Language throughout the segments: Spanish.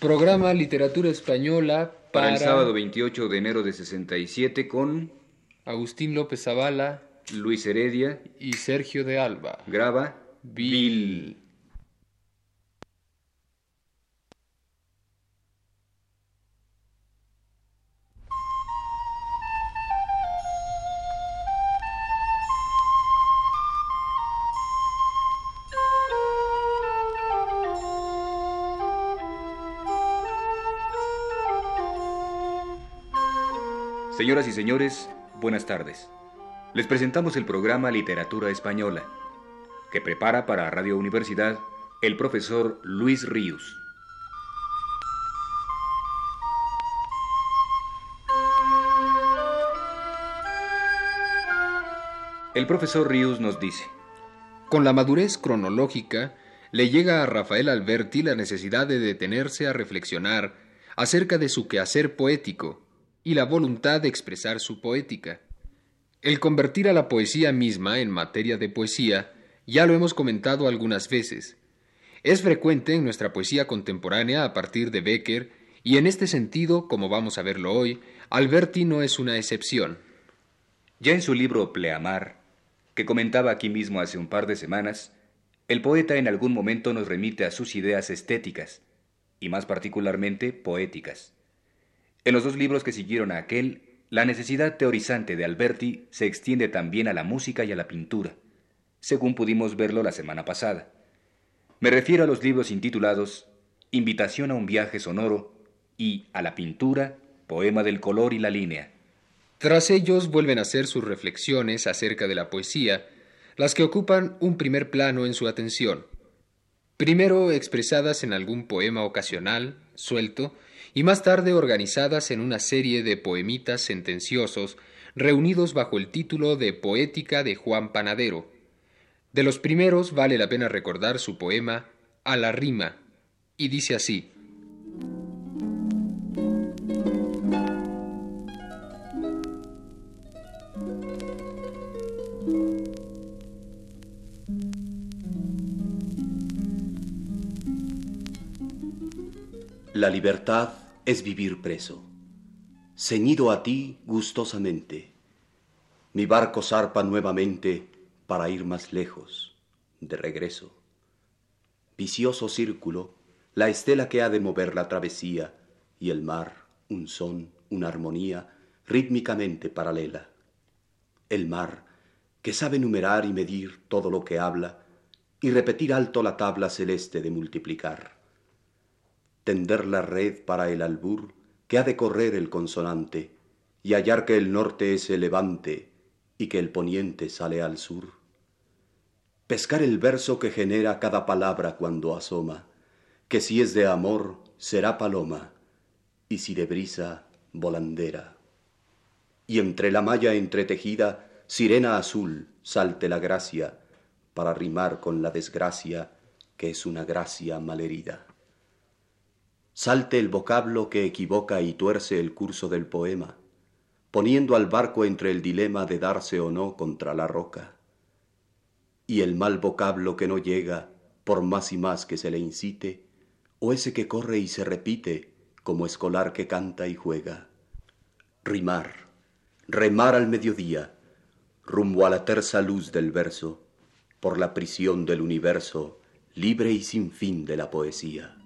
Programa Literatura Española Para para, el sábado 28 de enero de 67 con Agustín López Zavala Luis Heredia, y Sergio de Alba. graba Bill. Señoras y señores, buenas tardes. Les presentamos el programa Literatura Española, que prepara para Radio Universidad el profesor Luis Ríos. El profesor Ríos nos dice, Con la madurez cronológica, le llega a Rafael Alberti la necesidad de detenerse a reflexionar acerca de su quehacer poético y la voluntad de expresar su poética. El convertir a la poesía misma en materia de poesía ya lo hemos comentado algunas veces. Es frecuente en nuestra poesía contemporánea a partir de Becker y en este sentido, como vamos a verlo hoy, Alberti no es una excepción. ya en su libro Pleamar, que comentaba aquí mismo hace un par de semanas, el poeta en algún momento nos remite a sus ideas estéticas, y más particularmente poéticas. En los dos libros que siguieron a aquel, la necesidad teorizante de Alberti se extiende también a la música y a la pintura, según pudimos verlo la semana pasada. Me refiero a los libros intitulados Invitación a un viaje sonoro y a la pintura, Poema del color y la línea. Tras ellos vuelven a hacer sus reflexiones acerca de la poesía, las que ocupan un primer plano en su atención. Primero expresadas en algún poema ocasional, suelto, y más tarde organizadas en una serie de poemitas sentenciosos reunidos bajo el título de Poética de Juan Panadero. De los primeros vale la pena recordar su poema A la rima, y dice así. La libertad es vivir preso, ceñido a ti gustosamente. Mi barco zarpa nuevamente para ir más lejos, de regreso. Vicioso círculo, la estela que ha de mover la travesía, y el mar, un son, una armonía, rítmicamente paralela. El mar, que sabe numerar y medir todo lo que habla, y repetir alto la tabla celeste de multiplicar tender la red para el albur que ha de correr el consonante y hallar que el norte es el levante y que el poniente sale al sur. Pescar el verso que genera cada palabra cuando asoma, que si es de amor será paloma y si de brisa volandera. Y entre la malla entretejida, sirena azul, salte la gracia para rimar con la desgracia que es una gracia malherida salte el vocablo que equivoca y tuerce el curso del poema, poniendo al barco entre el dilema de darse o no contra la roca. Y el mal vocablo que no llega, por más y más que se le incite, o ese que corre y se repite, como escolar que canta y juega. Rimar, remar al mediodía, rumbo a la terza luz del verso, por la prisión del universo, libre y sin fin de la poesía.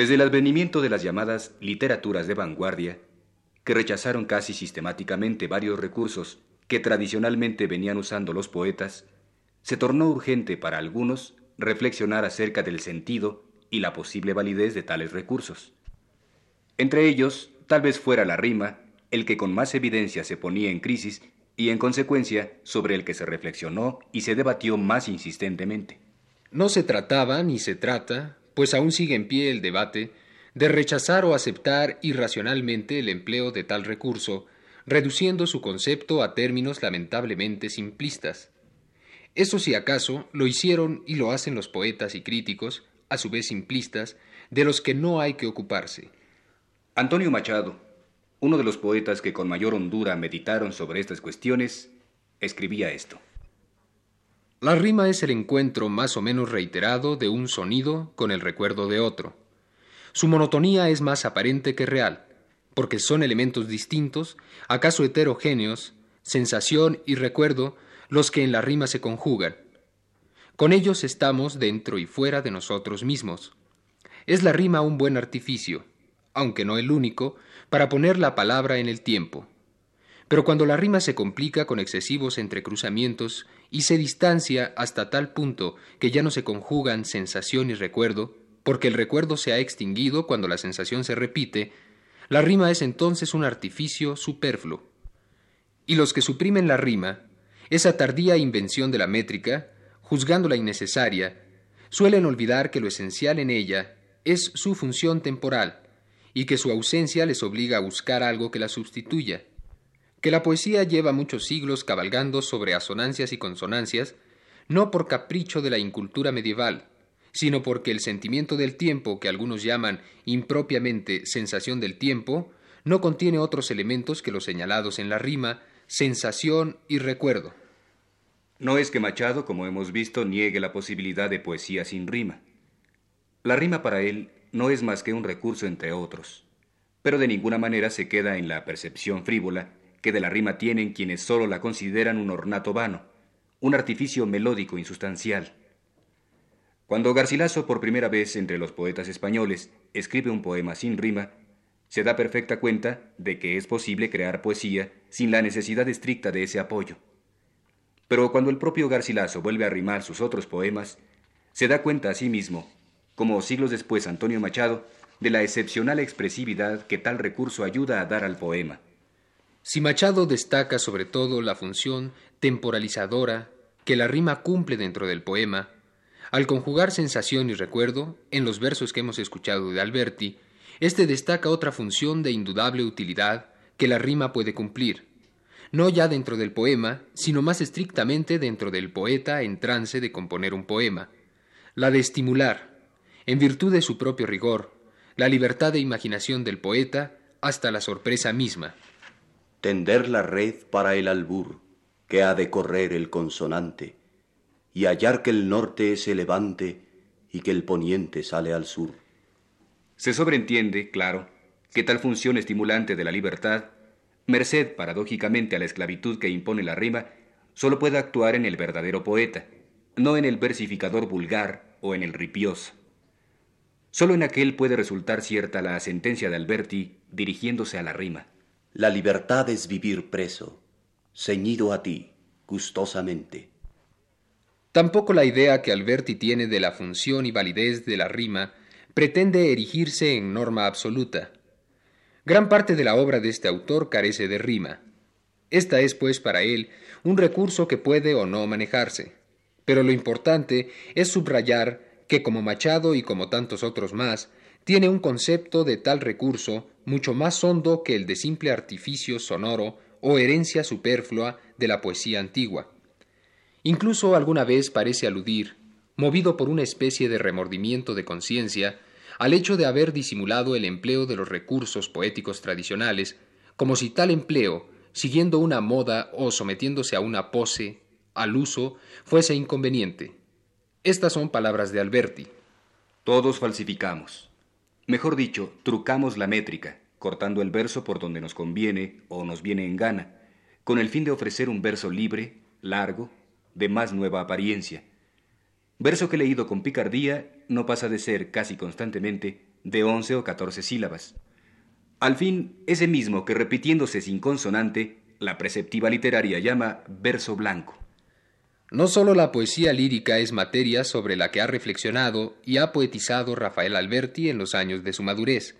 Desde el advenimiento de las llamadas literaturas de vanguardia, que rechazaron casi sistemáticamente varios recursos que tradicionalmente venían usando los poetas, se tornó urgente para algunos reflexionar acerca del sentido y la posible validez de tales recursos. Entre ellos, tal vez fuera la rima, el que con más evidencia se ponía en crisis y en consecuencia sobre el que se reflexionó y se debatió más insistentemente. No se trataba ni se trata, pues aún sigue en pie el debate, de rechazar o aceptar irracionalmente el empleo de tal recurso, reduciendo su concepto a términos lamentablemente simplistas. Eso si acaso lo hicieron y lo hacen los poetas y críticos, a su vez simplistas, de los que no hay que ocuparse. Antonio Machado, uno de los poetas que con mayor hondura meditaron sobre estas cuestiones, escribía esto. La rima es el encuentro más o menos reiterado de un sonido con el recuerdo de otro. Su monotonía es más aparente que real, porque son elementos distintos, acaso heterogéneos, sensación y recuerdo, los que en la rima se conjugan. Con ellos estamos dentro y fuera de nosotros mismos. Es la rima un buen artificio, aunque no el único, para poner la palabra en el tiempo. Pero cuando la rima se complica con excesivos entrecruzamientos y se distancia hasta tal punto que ya no se conjugan sensación y recuerdo, porque el recuerdo se ha extinguido cuando la sensación se repite, la rima es entonces un artificio superfluo. Y los que suprimen la rima, esa tardía invención de la métrica, juzgándola innecesaria, suelen olvidar que lo esencial en ella es su función temporal, y que su ausencia les obliga a buscar algo que la sustituya, que la poesía lleva muchos siglos cabalgando sobre asonancias y consonancias, no por capricho de la incultura medieval, sino porque el sentimiento del tiempo, que algunos llaman impropiamente sensación del tiempo, no contiene otros elementos que los señalados en la rima, sensación y recuerdo. No es que Machado, como hemos visto, niegue la posibilidad de poesía sin rima. La rima para él no es más que un recurso entre otros, pero de ninguna manera se queda en la percepción frívola que de la rima tienen quienes solo la consideran un ornato vano, un artificio melódico insustancial. Cuando Garcilaso por primera vez entre los poetas españoles escribe un poema sin rima, se da perfecta cuenta de que es posible crear poesía sin la necesidad estricta de ese apoyo. Pero cuando el propio Garcilaso vuelve a rimar sus otros poemas, se da cuenta a sí mismo, como siglos después Antonio Machado, de la excepcional expresividad que tal recurso ayuda a dar al poema. Si Machado destaca sobre todo la función temporalizadora que la rima cumple dentro del poema, al conjugar sensación y recuerdo, en los versos que hemos escuchado de Alberti, éste destaca otra función de indudable utilidad que la rima puede cumplir, no ya dentro del poema, sino más estrictamente dentro del poeta en trance de componer un poema, la de estimular, en virtud de su propio rigor, la libertad de imaginación del poeta hasta la sorpresa misma tender la red para el albur que ha de correr el consonante, y hallar que el norte se levante y que el poniente sale al sur. Se sobreentiende, claro, que tal función estimulante de la libertad, merced paradójicamente a la esclavitud que impone la rima, solo puede actuar en el verdadero poeta, no en el versificador vulgar o en el ripioso. Solo en aquel puede resultar cierta la sentencia de Alberti dirigiéndose a la rima. La libertad es vivir preso, ceñido a ti, gustosamente. Tampoco la idea que Alberti tiene de la función y validez de la rima pretende erigirse en norma absoluta. Gran parte de la obra de este autor carece de rima. Esta es, pues, para él un recurso que puede o no manejarse. Pero lo importante es subrayar que como Machado y como tantos otros más, tiene un concepto de tal recurso mucho más hondo que el de simple artificio sonoro o herencia superflua de la poesía antigua. Incluso alguna vez parece aludir, movido por una especie de remordimiento de conciencia, al hecho de haber disimulado el empleo de los recursos poéticos tradicionales, como si tal empleo, siguiendo una moda o sometiéndose a una pose, al uso, fuese inconveniente. Estas son palabras de Alberti. Todos falsificamos. Mejor dicho, trucamos la métrica, cortando el verso por donde nos conviene o nos viene en gana, con el fin de ofrecer un verso libre, largo, de más nueva apariencia. Verso que leído con picardía no pasa de ser casi constantemente de once o catorce sílabas. Al fin, ese mismo que repitiéndose sin consonante, la preceptiva literaria llama verso blanco. No sólo la poesía lírica es materia sobre la que ha reflexionado y ha poetizado Rafael Alberti en los años de su madurez,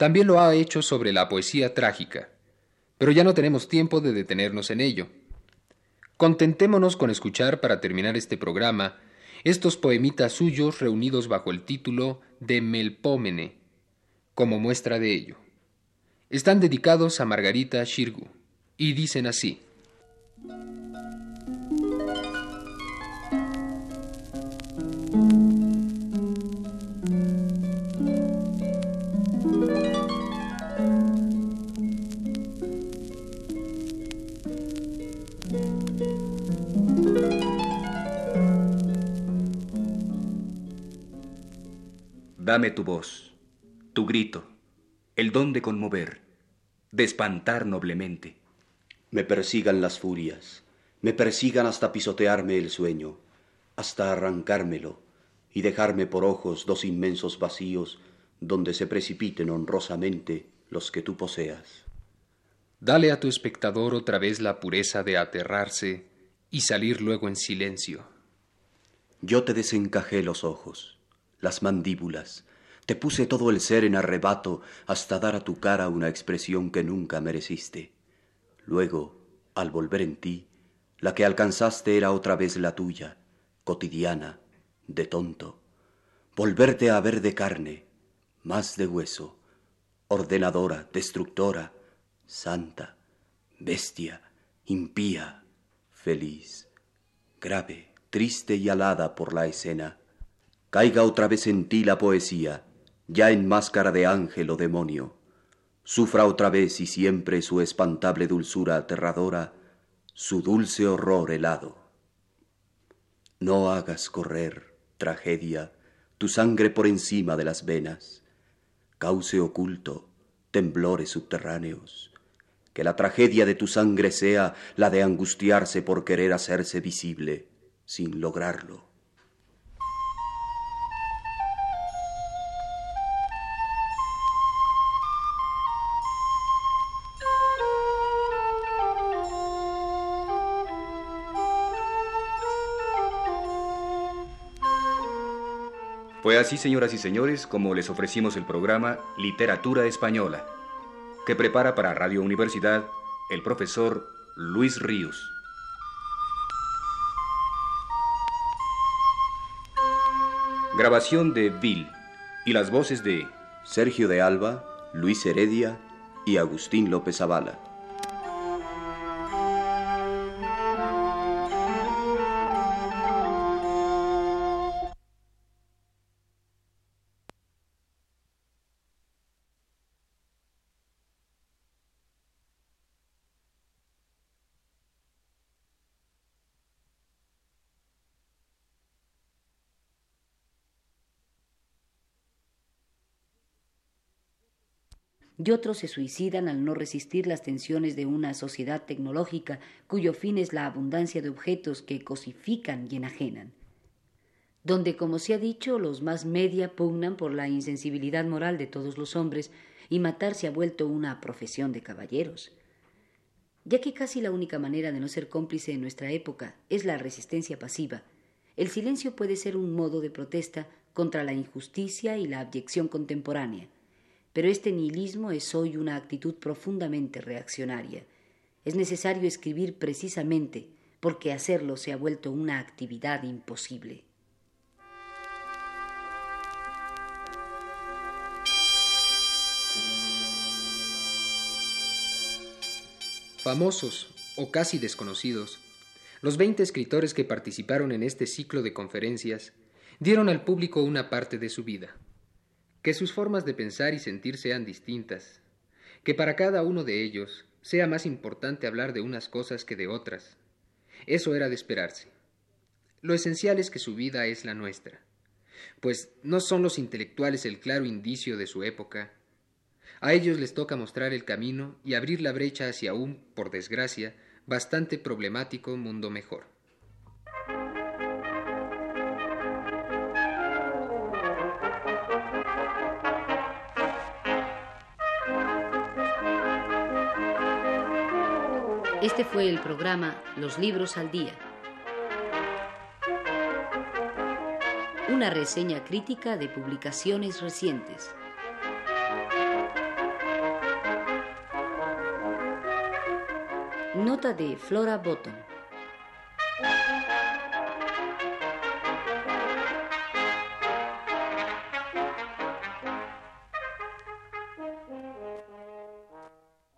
también lo ha hecho sobre la poesía trágica, pero ya no tenemos tiempo de detenernos en ello. Contentémonos con escuchar para terminar este programa estos poemitas suyos reunidos bajo el título de Melpómene, como muestra de ello. Están dedicados a Margarita Shirgu y dicen así. Dame tu voz, tu grito, el don de conmover, de espantar noblemente. Me persigan las furias, me persigan hasta pisotearme el sueño, hasta arrancármelo y dejarme por ojos dos inmensos vacíos donde se precipiten honrosamente los que tú poseas. Dale a tu espectador otra vez la pureza de aterrarse y salir luego en silencio. Yo te desencajé los ojos, las mandíbulas, te puse todo el ser en arrebato hasta dar a tu cara una expresión que nunca mereciste. Luego, al volver en ti, la que alcanzaste era otra vez la tuya, cotidiana, de tonto. Volverte a ver de carne, más de hueso, ordenadora, destructora, santa, bestia, impía, feliz, grave, triste y alada por la escena, caiga otra vez en ti la poesía, ya en máscara de ángel o demonio, sufra otra vez y siempre su espantable dulzura aterradora, su dulce horror helado. No hagas correr, tragedia, tu sangre por encima de las venas, cauce oculto, temblores subterráneos, que la tragedia de tu sangre sea la de angustiarse por querer hacerse visible sin lograrlo. Fue así, señoras y señores, como les ofrecimos el programa Literatura Española, que prepara para Radio Universidad el profesor Luis Ríos. Grabación de Bill y las voces de Sergio de Alba, Luis Heredia y Agustín López Avala. Y otros se suicidan al no resistir las tensiones de una sociedad tecnológica cuyo fin es la abundancia de objetos que cosifican y enajenan. Donde, como se ha dicho, los más media pugnan por la insensibilidad moral de todos los hombres y matar se ha vuelto una profesión de caballeros. Ya que casi la única manera de no ser cómplice en nuestra época es la resistencia pasiva, el silencio puede ser un modo de protesta contra la injusticia y la abyección contemporánea pero este nihilismo es hoy una actitud profundamente reaccionaria. Es necesario escribir precisamente porque hacerlo se ha vuelto una actividad imposible. Famosos o casi desconocidos, los veinte escritores que participaron en este ciclo de conferencias dieron al público una parte de su vida que sus formas de pensar y sentir sean distintas, que para cada uno de ellos sea más importante hablar de unas cosas que de otras. Eso era de esperarse. Lo esencial es que su vida es la nuestra, pues no son los intelectuales el claro indicio de su época. A ellos les toca mostrar el camino y abrir la brecha hacia un, por desgracia, bastante problemático mundo mejor. Este fue el programa Los Libros al Día. Una reseña crítica de publicaciones recientes. Nota de Flora Bottom.